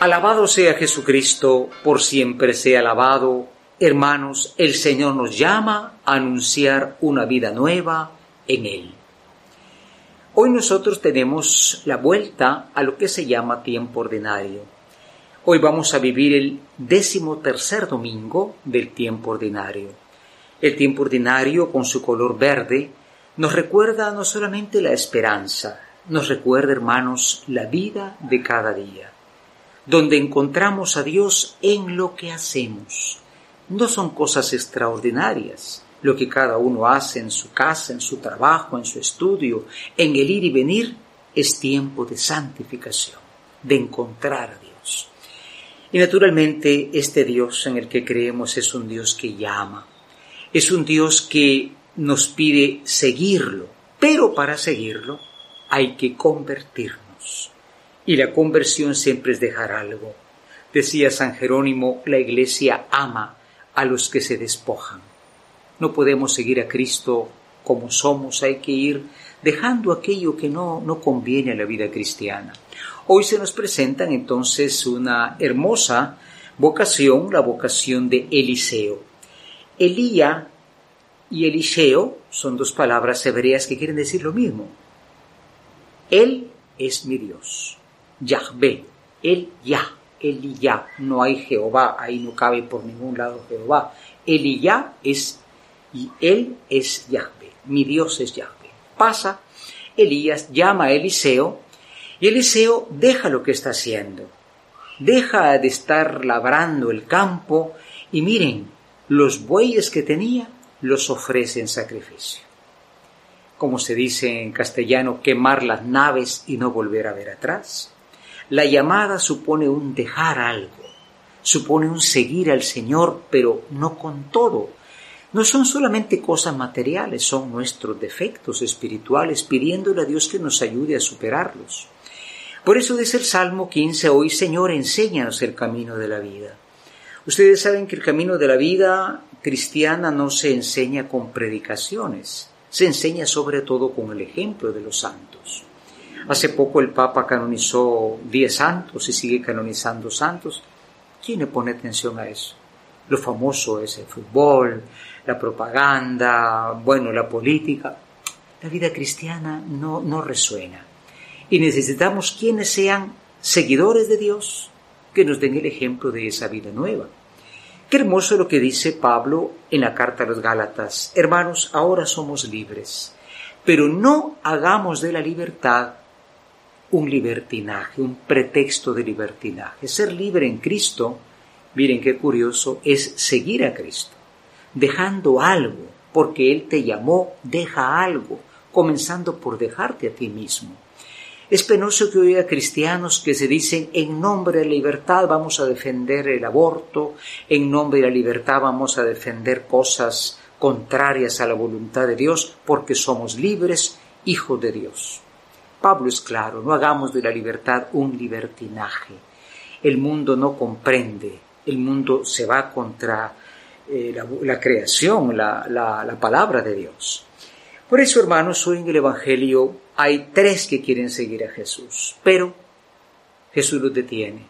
Alabado sea Jesucristo, por siempre sea alabado. Hermanos, el Señor nos llama a anunciar una vida nueva en Él. Hoy nosotros tenemos la vuelta a lo que se llama tiempo ordinario. Hoy vamos a vivir el décimo tercer domingo del tiempo ordinario. El tiempo ordinario, con su color verde, nos recuerda no solamente la esperanza, nos recuerda, hermanos, la vida de cada día donde encontramos a Dios en lo que hacemos. No son cosas extraordinarias lo que cada uno hace en su casa, en su trabajo, en su estudio, en el ir y venir, es tiempo de santificación, de encontrar a Dios. Y naturalmente este Dios en el que creemos es un Dios que llama, es un Dios que nos pide seguirlo, pero para seguirlo hay que convertirnos y la conversión siempre es dejar algo. Decía San Jerónimo, la Iglesia ama a los que se despojan. No podemos seguir a Cristo como somos, hay que ir dejando aquello que no, no conviene a la vida cristiana. Hoy se nos presentan entonces una hermosa vocación, la vocación de Eliseo. Elía y Eliseo son dos palabras hebreas que quieren decir lo mismo. Él es mi Dios. Yahvé, el Ya, el Ya, no hay Jehová, ahí no cabe por ningún lado Jehová. El Ya es, y él es Yahvé, mi Dios es Yahvé. Pasa, Elías llama a Eliseo, y Eliseo deja lo que está haciendo, deja de estar labrando el campo, y miren, los bueyes que tenía los ofrece en sacrificio. Como se dice en castellano, quemar las naves y no volver a ver atrás. La llamada supone un dejar algo, supone un seguir al Señor, pero no con todo. No son solamente cosas materiales, son nuestros defectos espirituales, pidiéndole a Dios que nos ayude a superarlos. Por eso dice el Salmo 15 hoy, Señor, enséñanos el camino de la vida. Ustedes saben que el camino de la vida cristiana no se enseña con predicaciones, se enseña sobre todo con el ejemplo de los santos. Hace poco el Papa canonizó 10 santos y sigue canonizando santos. ¿Quién le pone atención a eso? Lo famoso es el fútbol, la propaganda, bueno, la política. La vida cristiana no, no resuena. Y necesitamos quienes sean seguidores de Dios, que nos den el ejemplo de esa vida nueva. Qué hermoso lo que dice Pablo en la carta a los Gálatas. Hermanos, ahora somos libres, pero no hagamos de la libertad un libertinaje, un pretexto de libertinaje. Ser libre en Cristo, miren qué curioso, es seguir a Cristo, dejando algo, porque Él te llamó, deja algo, comenzando por dejarte a ti mismo. Es penoso que oiga cristianos que se dicen en nombre de la libertad vamos a defender el aborto, en nombre de la libertad vamos a defender cosas contrarias a la voluntad de Dios porque somos libres, hijos de Dios. Pablo es claro, no hagamos de la libertad un libertinaje. El mundo no comprende, el mundo se va contra eh, la, creación, la, la palabra de Dios. Por eso, hermanos, hoy en el Evangelio hay tres que quieren seguir a Jesús, pero Jesús los detiene.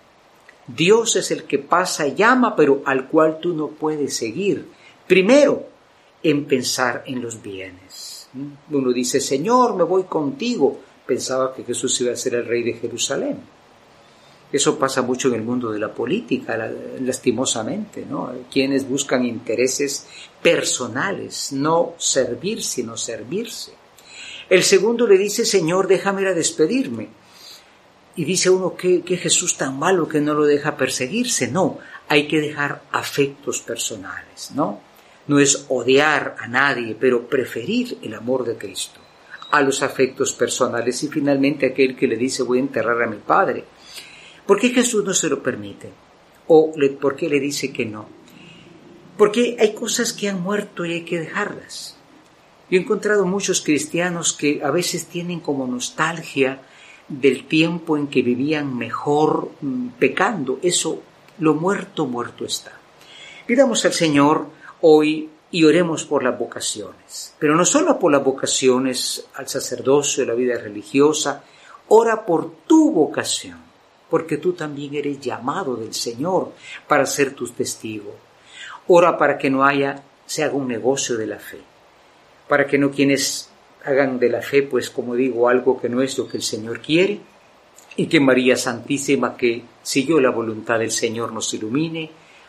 Dios es el que pasa, llama, pero al cual tú no puedes seguir. Primero, en pensar en los bienes. Uno dice, Señor, me voy contigo pensaba que Jesús iba a ser el rey de Jerusalén. Eso pasa mucho en el mundo de la política, lastimosamente, ¿no? Quienes buscan intereses personales, no servir, sino servirse. El segundo le dice, Señor, déjame ir a despedirme. Y dice uno que, que Jesús tan malo que no lo deja perseguirse. No, hay que dejar afectos personales, ¿no? No es odiar a nadie, pero preferir el amor de Cristo a los afectos personales y finalmente aquel que le dice voy a enterrar a mi padre. ¿Por qué Jesús no se lo permite? ¿O por qué le dice que no? Porque hay cosas que han muerto y hay que dejarlas. Yo he encontrado muchos cristianos que a veces tienen como nostalgia del tiempo en que vivían mejor mm, pecando. Eso, lo muerto, muerto está. Pidamos al Señor hoy y oremos por las vocaciones. Pero no solo por las vocaciones al sacerdocio, a la vida religiosa, ora por tu vocación. porque tú también eres llamado del Señor para ser tus testigos. Ora para que no haya, se haga un negocio de la fe, para que no quienes hagan de la fe, pues como digo, algo que no es lo que el Señor quiere, y que María Santísima, que siguió la voluntad del Señor, nos ilumine.